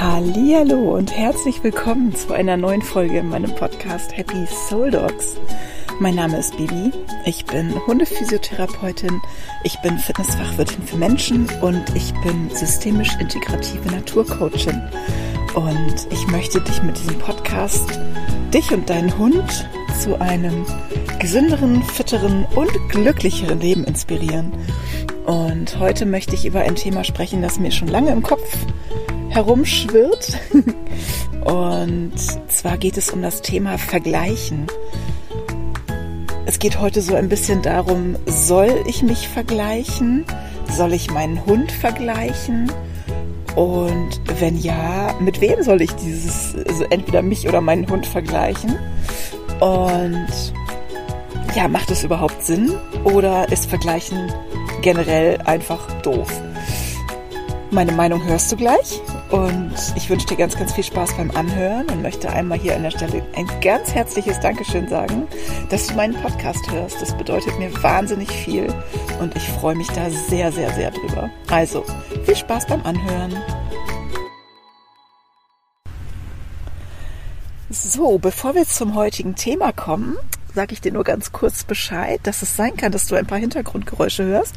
Hallo und herzlich willkommen zu einer neuen Folge in meinem Podcast Happy Soul Dogs. Mein Name ist Bibi. Ich bin Hundephysiotherapeutin, ich bin Fitnessfachwirtin für Menschen und ich bin systemisch integrative Naturcoachin. Und ich möchte dich mit diesem Podcast, dich und deinen Hund zu einem gesünderen, fitteren und glücklicheren Leben inspirieren. Und heute möchte ich über ein Thema sprechen, das mir schon lange im Kopf herumschwirrt. Und zwar geht es um das Thema Vergleichen. Es geht heute so ein bisschen darum, soll ich mich vergleichen? Soll ich meinen Hund vergleichen? Und wenn ja, mit wem soll ich dieses, also entweder mich oder meinen Hund vergleichen? Und ja, macht es überhaupt Sinn? Oder ist Vergleichen generell einfach doof. Meine Meinung hörst du gleich und ich wünsche dir ganz, ganz viel Spaß beim Anhören und möchte einmal hier an der Stelle ein ganz herzliches Dankeschön sagen, dass du meinen Podcast hörst. Das bedeutet mir wahnsinnig viel und ich freue mich da sehr, sehr, sehr drüber. Also, viel Spaß beim Anhören. So, bevor wir zum heutigen Thema kommen, sage ich dir nur ganz kurz Bescheid, dass es sein kann, dass du ein paar Hintergrundgeräusche hörst,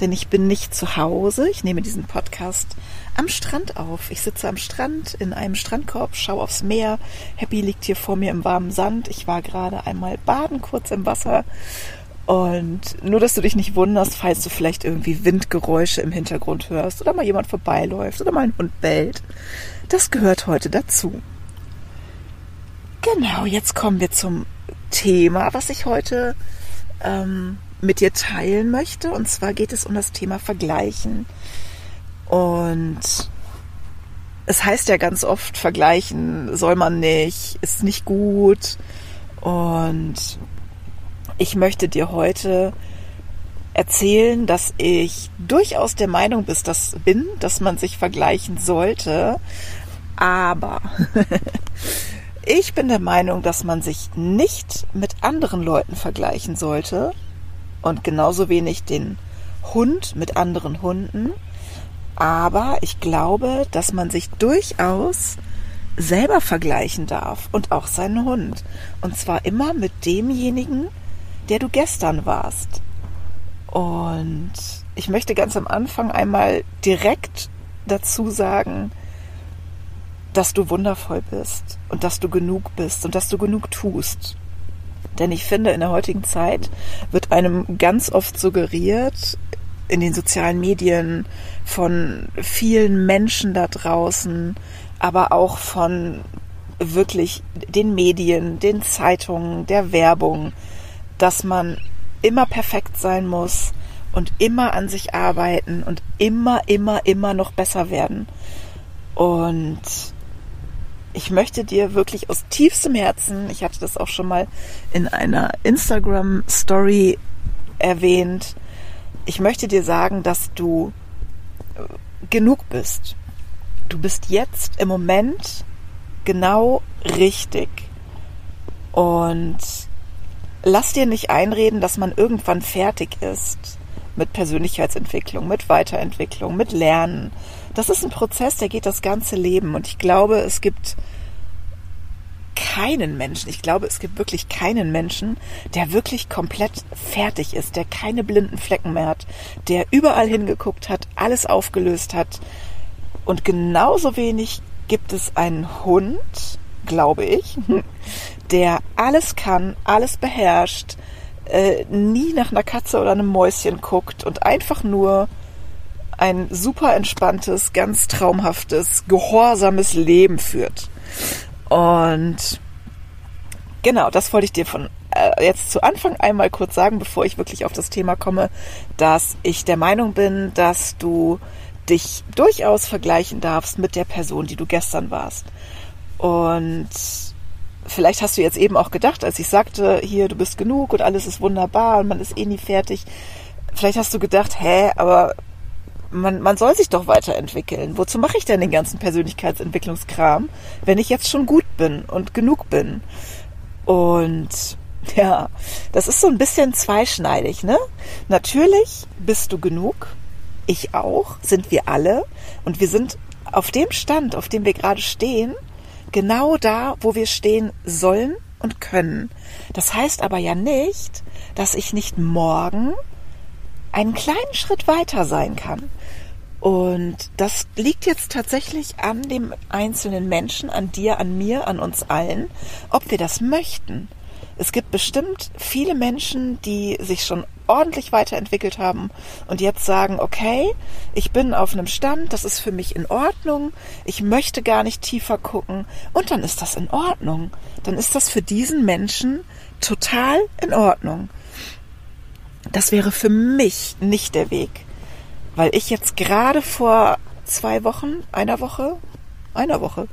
denn ich bin nicht zu Hause. Ich nehme diesen Podcast am Strand auf. Ich sitze am Strand in einem Strandkorb, schaue aufs Meer. Happy liegt hier vor mir im warmen Sand. Ich war gerade einmal baden kurz im Wasser. Und nur, dass du dich nicht wunderst, falls du vielleicht irgendwie Windgeräusche im Hintergrund hörst oder mal jemand vorbeiläuft oder mal ein Hund bellt. Das gehört heute dazu. Genau, jetzt kommen wir zum Thema, was ich heute ähm, mit dir teilen möchte. Und zwar geht es um das Thema Vergleichen. Und es heißt ja ganz oft, vergleichen soll man nicht, ist nicht gut. Und ich möchte dir heute erzählen, dass ich durchaus der Meinung bin, dass, man sich vergleichen sollte. Aber Ich bin der Meinung, dass man sich nicht mit anderen Leuten vergleichen sollte und genauso wenig den Hund mit anderen Hunden. Aber ich glaube, dass man sich durchaus selber vergleichen darf und auch seinen Hund. Und zwar immer mit demjenigen, der du gestern warst. Und ich möchte ganz am Anfang einmal direkt dazu sagen, dass du wundervoll bist und dass du genug bist und dass du genug tust. Denn ich finde, in der heutigen Zeit wird einem ganz oft suggeriert, in den sozialen Medien von vielen Menschen da draußen, aber auch von wirklich den Medien, den Zeitungen, der Werbung, dass man immer perfekt sein muss und immer an sich arbeiten und immer, immer, immer noch besser werden. Und ich möchte dir wirklich aus tiefstem Herzen, ich hatte das auch schon mal in einer Instagram Story erwähnt, ich möchte dir sagen, dass du äh, genug bist. Du bist jetzt im Moment genau richtig. Und lass dir nicht einreden, dass man irgendwann fertig ist mit Persönlichkeitsentwicklung, mit Weiterentwicklung, mit Lernen, das ist ein Prozess, der geht das ganze Leben. Und ich glaube, es gibt keinen Menschen, ich glaube, es gibt wirklich keinen Menschen, der wirklich komplett fertig ist, der keine blinden Flecken mehr hat, der überall hingeguckt hat, alles aufgelöst hat. Und genauso wenig gibt es einen Hund, glaube ich, der alles kann, alles beherrscht, äh, nie nach einer Katze oder einem Mäuschen guckt und einfach nur ein super entspanntes, ganz traumhaftes, gehorsames Leben führt. Und genau, das wollte ich dir von äh, jetzt zu Anfang einmal kurz sagen, bevor ich wirklich auf das Thema komme, dass ich der Meinung bin, dass du dich durchaus vergleichen darfst mit der Person, die du gestern warst. Und vielleicht hast du jetzt eben auch gedacht, als ich sagte, hier, du bist genug und alles ist wunderbar und man ist eh nie fertig. Vielleicht hast du gedacht, hä, aber man, man soll sich doch weiterentwickeln. Wozu mache ich denn den ganzen Persönlichkeitsentwicklungskram, wenn ich jetzt schon gut bin und genug bin? Und ja, das ist so ein bisschen zweischneidig, ne? Natürlich bist du genug, ich auch, sind wir alle und wir sind auf dem Stand, auf dem wir gerade stehen, genau da, wo wir stehen sollen und können. Das heißt aber ja nicht, dass ich nicht morgen einen kleinen Schritt weiter sein kann. Und das liegt jetzt tatsächlich an dem einzelnen Menschen, an dir, an mir, an uns allen, ob wir das möchten. Es gibt bestimmt viele Menschen, die sich schon ordentlich weiterentwickelt haben und jetzt sagen, okay, ich bin auf einem Stand, das ist für mich in Ordnung, ich möchte gar nicht tiefer gucken und dann ist das in Ordnung. Dann ist das für diesen Menschen total in Ordnung. Das wäre für mich nicht der Weg, weil ich jetzt gerade vor zwei Wochen, einer Woche, einer Woche,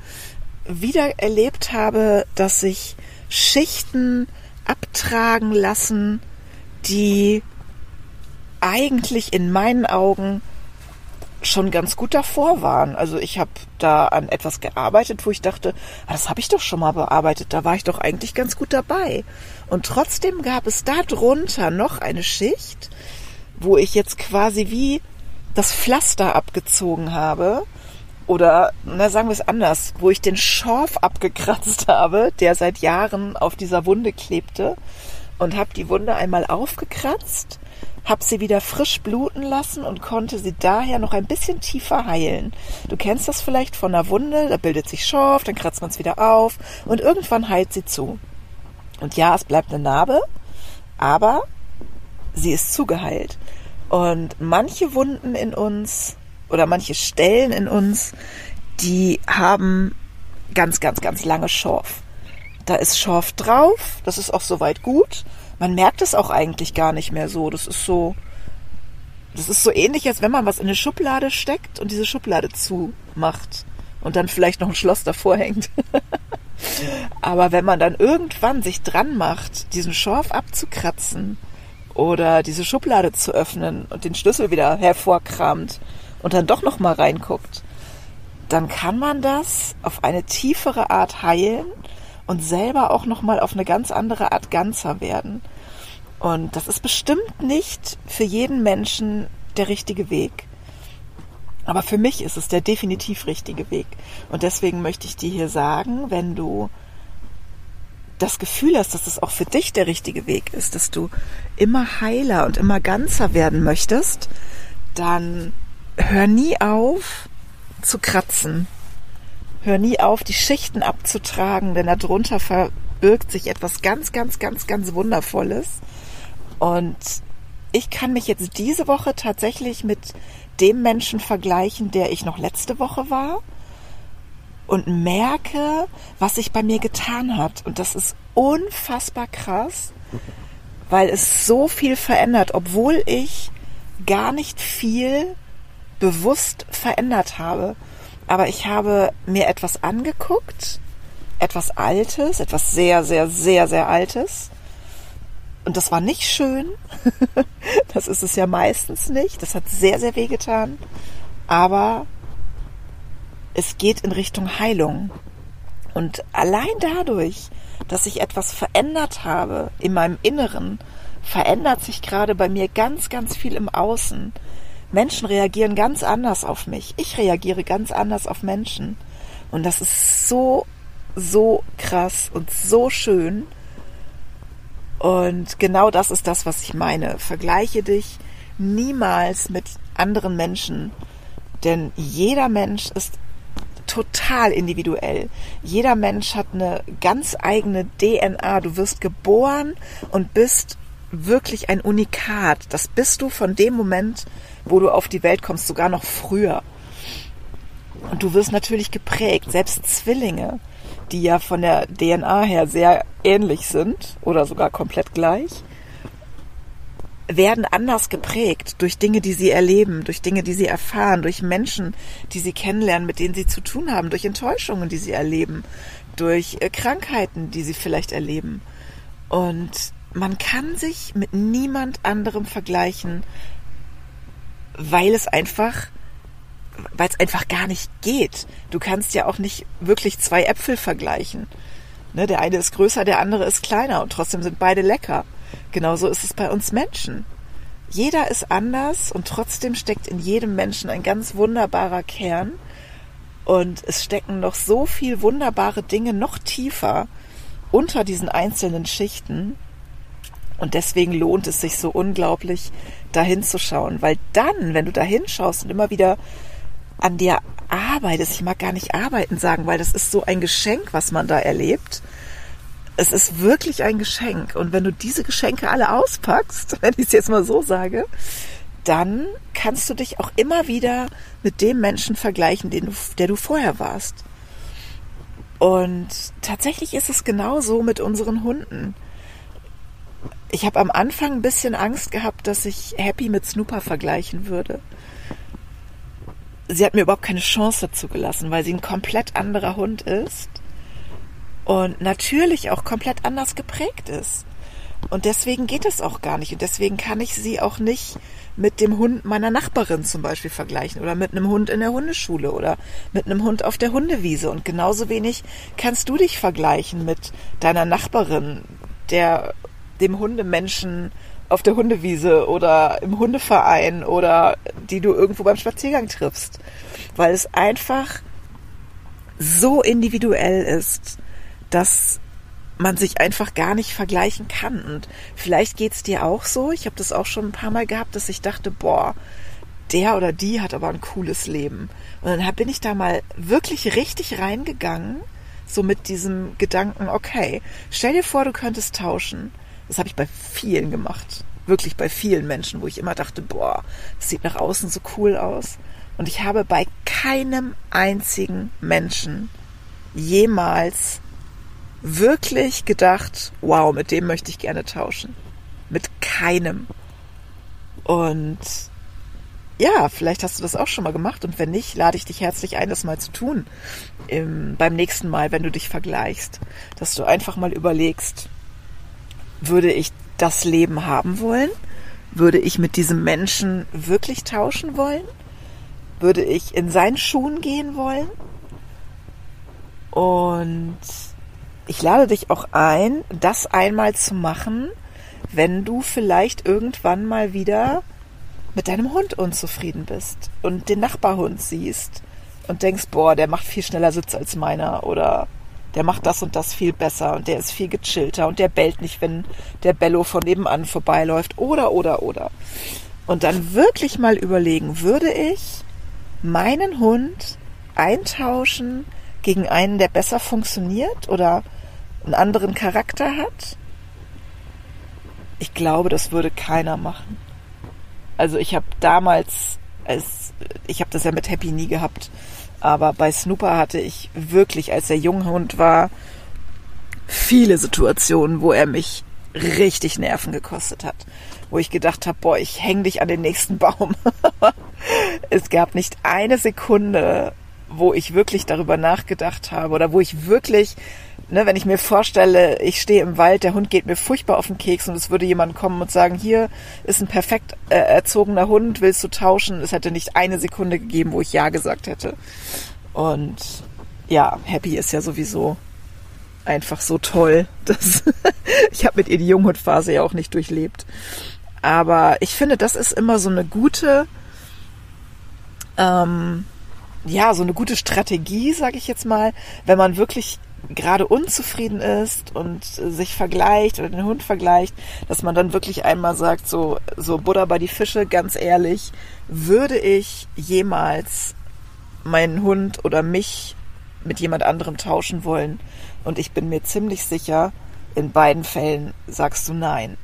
wieder erlebt habe, dass sich Schichten abtragen lassen, die eigentlich in meinen Augen schon ganz gut davor waren. Also ich habe da an etwas gearbeitet, wo ich dachte, ah, das habe ich doch schon mal bearbeitet, da war ich doch eigentlich ganz gut dabei. Und trotzdem gab es da drunter noch eine Schicht, wo ich jetzt quasi wie das Pflaster abgezogen habe oder, na, sagen wir es anders, wo ich den Schorf abgekratzt habe, der seit Jahren auf dieser Wunde klebte und habe die Wunde einmal aufgekratzt, habe sie wieder frisch bluten lassen und konnte sie daher noch ein bisschen tiefer heilen. Du kennst das vielleicht von einer Wunde, da bildet sich Schorf, dann kratzt man es wieder auf und irgendwann heilt sie zu. Und ja, es bleibt eine Narbe, aber sie ist zugeheilt. Und manche Wunden in uns oder manche Stellen in uns, die haben ganz, ganz, ganz lange Schorf. Da ist Schorf drauf, das ist auch soweit gut. Man merkt es auch eigentlich gar nicht mehr so. Das ist so, das ist so ähnlich, als wenn man was in eine Schublade steckt und diese Schublade zumacht und dann vielleicht noch ein Schloss davor hängt. Aber wenn man dann irgendwann sich dran macht, diesen Schorf abzukratzen oder diese Schublade zu öffnen und den Schlüssel wieder hervorkramt und dann doch noch mal reinguckt, dann kann man das auf eine tiefere Art heilen und selber auch noch mal auf eine ganz andere Art ganzer werden. Und das ist bestimmt nicht für jeden Menschen der richtige Weg. Aber für mich ist es der definitiv richtige Weg. Und deswegen möchte ich dir hier sagen, wenn du das Gefühl hast, dass es auch für dich der richtige Weg ist, dass du immer heiler und immer ganzer werden möchtest, dann hör nie auf zu kratzen. Hör nie auf, die Schichten abzutragen, denn darunter verbirgt sich etwas ganz, ganz, ganz, ganz Wundervolles. Und ich kann mich jetzt diese Woche tatsächlich mit dem Menschen vergleichen, der ich noch letzte Woche war und merke, was sich bei mir getan hat. Und das ist unfassbar krass, weil es so viel verändert, obwohl ich gar nicht viel bewusst verändert habe. Aber ich habe mir etwas angeguckt, etwas Altes, etwas sehr, sehr, sehr, sehr Altes. Und das war nicht schön. das ist es ja meistens nicht. Das hat sehr, sehr weh getan. Aber es geht in Richtung Heilung. Und allein dadurch, dass ich etwas verändert habe in meinem Inneren, verändert sich gerade bei mir ganz, ganz viel im Außen. Menschen reagieren ganz anders auf mich. Ich reagiere ganz anders auf Menschen. Und das ist so, so krass und so schön. Und genau das ist das, was ich meine. Vergleiche dich niemals mit anderen Menschen. Denn jeder Mensch ist total individuell. Jeder Mensch hat eine ganz eigene DNA. Du wirst geboren und bist wirklich ein Unikat. Das bist du von dem Moment, wo du auf die Welt kommst, sogar noch früher. Und du wirst natürlich geprägt, selbst Zwillinge, die ja von der DNA her sehr ähnlich sind oder sogar komplett gleich, werden anders geprägt durch Dinge, die sie erleben, durch Dinge, die sie erfahren, durch Menschen, die sie kennenlernen, mit denen sie zu tun haben, durch Enttäuschungen, die sie erleben, durch äh, Krankheiten, die sie vielleicht erleben. Und man kann sich mit niemand anderem vergleichen, weil es einfach, weil es einfach gar nicht geht. Du kannst ja auch nicht wirklich zwei Äpfel vergleichen. Ne, der eine ist größer, der andere ist kleiner und trotzdem sind beide lecker. Genauso ist es bei uns Menschen. Jeder ist anders und trotzdem steckt in jedem Menschen ein ganz wunderbarer Kern. Und es stecken noch so viel wunderbare Dinge noch tiefer unter diesen einzelnen Schichten. Und deswegen lohnt es sich so unglaublich, dahin zu schauen. Weil dann, wenn du dahin schaust und immer wieder an dir arbeitest, ich mag gar nicht arbeiten sagen, weil das ist so ein Geschenk, was man da erlebt. Es ist wirklich ein Geschenk. Und wenn du diese Geschenke alle auspackst, wenn ich es jetzt mal so sage, dann kannst du dich auch immer wieder mit dem Menschen vergleichen, den du, der du vorher warst. Und tatsächlich ist es genauso mit unseren Hunden. Ich habe am Anfang ein bisschen Angst gehabt, dass ich Happy mit Snooper vergleichen würde. Sie hat mir überhaupt keine Chance dazu gelassen, weil sie ein komplett anderer Hund ist und natürlich auch komplett anders geprägt ist. Und deswegen geht es auch gar nicht. Und deswegen kann ich sie auch nicht mit dem Hund meiner Nachbarin zum Beispiel vergleichen oder mit einem Hund in der Hundeschule oder mit einem Hund auf der Hundewiese. Und genauso wenig kannst du dich vergleichen mit deiner Nachbarin, der dem Hundemenschen auf der Hundewiese oder im Hundeverein oder die du irgendwo beim Spaziergang triffst, weil es einfach so individuell ist, dass man sich einfach gar nicht vergleichen kann. Und vielleicht geht's dir auch so. Ich habe das auch schon ein paar Mal gehabt, dass ich dachte, boah, der oder die hat aber ein cooles Leben. Und dann bin ich da mal wirklich richtig reingegangen, so mit diesem Gedanken, okay, stell dir vor, du könntest tauschen. Das habe ich bei vielen gemacht. Wirklich bei vielen Menschen, wo ich immer dachte, boah, das sieht nach außen so cool aus. Und ich habe bei keinem einzigen Menschen jemals wirklich gedacht, wow, mit dem möchte ich gerne tauschen. Mit keinem. Und ja, vielleicht hast du das auch schon mal gemacht und wenn nicht, lade ich dich herzlich ein, das mal zu tun. Im, beim nächsten Mal, wenn du dich vergleichst. Dass du einfach mal überlegst, würde ich das Leben haben wollen? Würde ich mit diesem Menschen wirklich tauschen wollen? Würde ich in seinen Schuhen gehen wollen? Und ich lade dich auch ein, das einmal zu machen, wenn du vielleicht irgendwann mal wieder mit deinem Hund unzufrieden bist und den Nachbarhund siehst und denkst, boah, der macht viel schneller Sitz als meiner oder der macht das und das viel besser und der ist viel gechillter und der bellt nicht, wenn der Bello von nebenan vorbeiläuft oder oder oder. Und dann wirklich mal überlegen, würde ich meinen Hund eintauschen gegen einen, der besser funktioniert oder einen anderen Charakter hat? Ich glaube, das würde keiner machen. Also ich habe damals, als, ich habe das ja mit Happy nie gehabt, aber bei Snooper hatte ich wirklich, als er Junghund war, viele Situationen, wo er mich richtig Nerven gekostet hat. Wo ich gedacht habe, boah, ich häng dich an den nächsten Baum. es gab nicht eine Sekunde, wo ich wirklich darüber nachgedacht habe oder wo ich wirklich ne, wenn ich mir vorstelle, ich stehe im Wald, der Hund geht mir furchtbar auf den Keks und es würde jemand kommen und sagen, hier ist ein perfekt äh, erzogener Hund, willst du tauschen? Es hätte nicht eine Sekunde gegeben, wo ich Ja gesagt hätte. Und ja, Happy ist ja sowieso einfach so toll. Dass ich habe mit ihr die Junghundphase ja auch nicht durchlebt. Aber ich finde, das ist immer so eine gute, ähm, ja, so eine gute Strategie, sage ich jetzt mal, wenn man wirklich gerade unzufrieden ist und sich vergleicht oder den Hund vergleicht, dass man dann wirklich einmal sagt, so, so Buddha bei die Fische, ganz ehrlich, würde ich jemals meinen Hund oder mich mit jemand anderem tauschen wollen? Und ich bin mir ziemlich sicher, in beiden Fällen sagst du nein.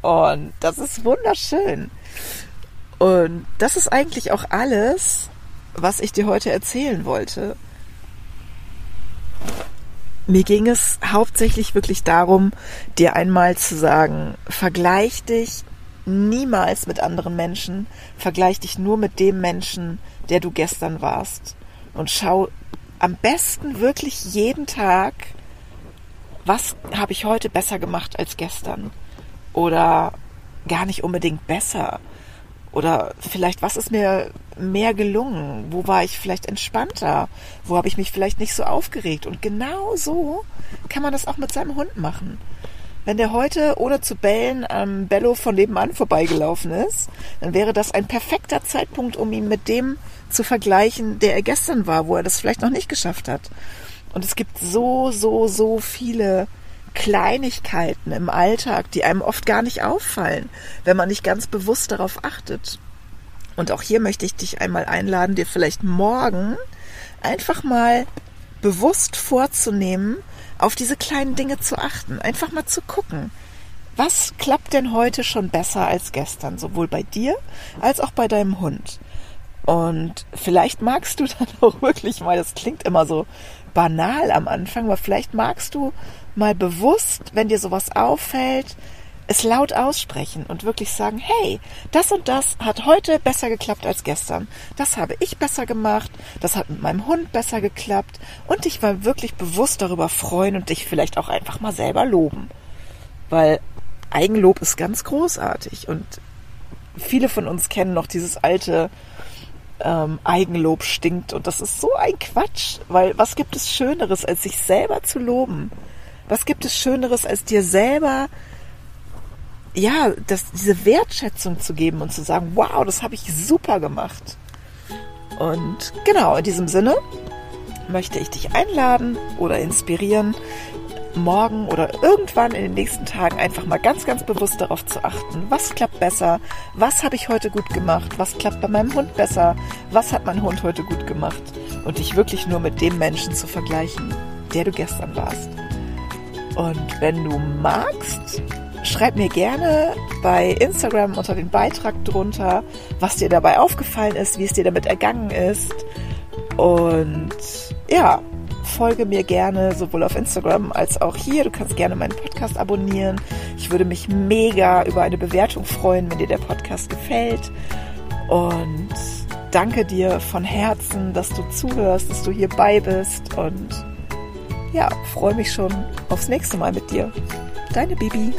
Und das ist wunderschön. Und das ist eigentlich auch alles, was ich dir heute erzählen wollte. Mir ging es hauptsächlich wirklich darum, dir einmal zu sagen, vergleich dich niemals mit anderen Menschen, vergleich dich nur mit dem Menschen, der du gestern warst. Und schau am besten wirklich jeden Tag, was habe ich heute besser gemacht als gestern? Oder gar nicht unbedingt besser, oder vielleicht, was ist mir mehr gelungen? Wo war ich vielleicht entspannter? Wo habe ich mich vielleicht nicht so aufgeregt? Und genau so kann man das auch mit seinem Hund machen. Wenn der heute ohne zu bellen am Bello von nebenan vorbeigelaufen ist, dann wäre das ein perfekter Zeitpunkt, um ihn mit dem zu vergleichen, der er gestern war, wo er das vielleicht noch nicht geschafft hat. Und es gibt so, so, so viele Kleinigkeiten im Alltag, die einem oft gar nicht auffallen, wenn man nicht ganz bewusst darauf achtet. Und auch hier möchte ich dich einmal einladen, dir vielleicht morgen einfach mal bewusst vorzunehmen, auf diese kleinen Dinge zu achten, einfach mal zu gucken. Was klappt denn heute schon besser als gestern, sowohl bei dir als auch bei deinem Hund? Und vielleicht magst du dann auch wirklich mal, das klingt immer so banal am Anfang, aber vielleicht magst du mal bewusst, wenn dir sowas auffällt, es laut aussprechen und wirklich sagen, hey, das und das hat heute besser geklappt als gestern. Das habe ich besser gemacht, das hat mit meinem Hund besser geklappt und dich mal wirklich bewusst darüber freuen und dich vielleicht auch einfach mal selber loben. Weil Eigenlob ist ganz großartig und viele von uns kennen noch dieses alte ähm, Eigenlob stinkt und das ist so ein Quatsch, weil was gibt es Schöneres, als sich selber zu loben? Was gibt es Schöneres, als dir selber ja, das, diese Wertschätzung zu geben und zu sagen, wow, das habe ich super gemacht. Und genau, in diesem Sinne möchte ich dich einladen oder inspirieren, morgen oder irgendwann in den nächsten Tagen einfach mal ganz, ganz bewusst darauf zu achten, was klappt besser, was habe ich heute gut gemacht, was klappt bei meinem Hund besser, was hat mein Hund heute gut gemacht und dich wirklich nur mit dem Menschen zu vergleichen, der du gestern warst. Und wenn du magst, schreib mir gerne bei Instagram unter den Beitrag drunter, was dir dabei aufgefallen ist, wie es dir damit ergangen ist. Und ja, folge mir gerne sowohl auf Instagram als auch hier. Du kannst gerne meinen Podcast abonnieren. Ich würde mich mega über eine Bewertung freuen, wenn dir der Podcast gefällt. Und danke dir von Herzen, dass du zuhörst, dass du hierbei bist. Und ja, freue mich schon aufs nächste Mal mit dir. Deine Bibi.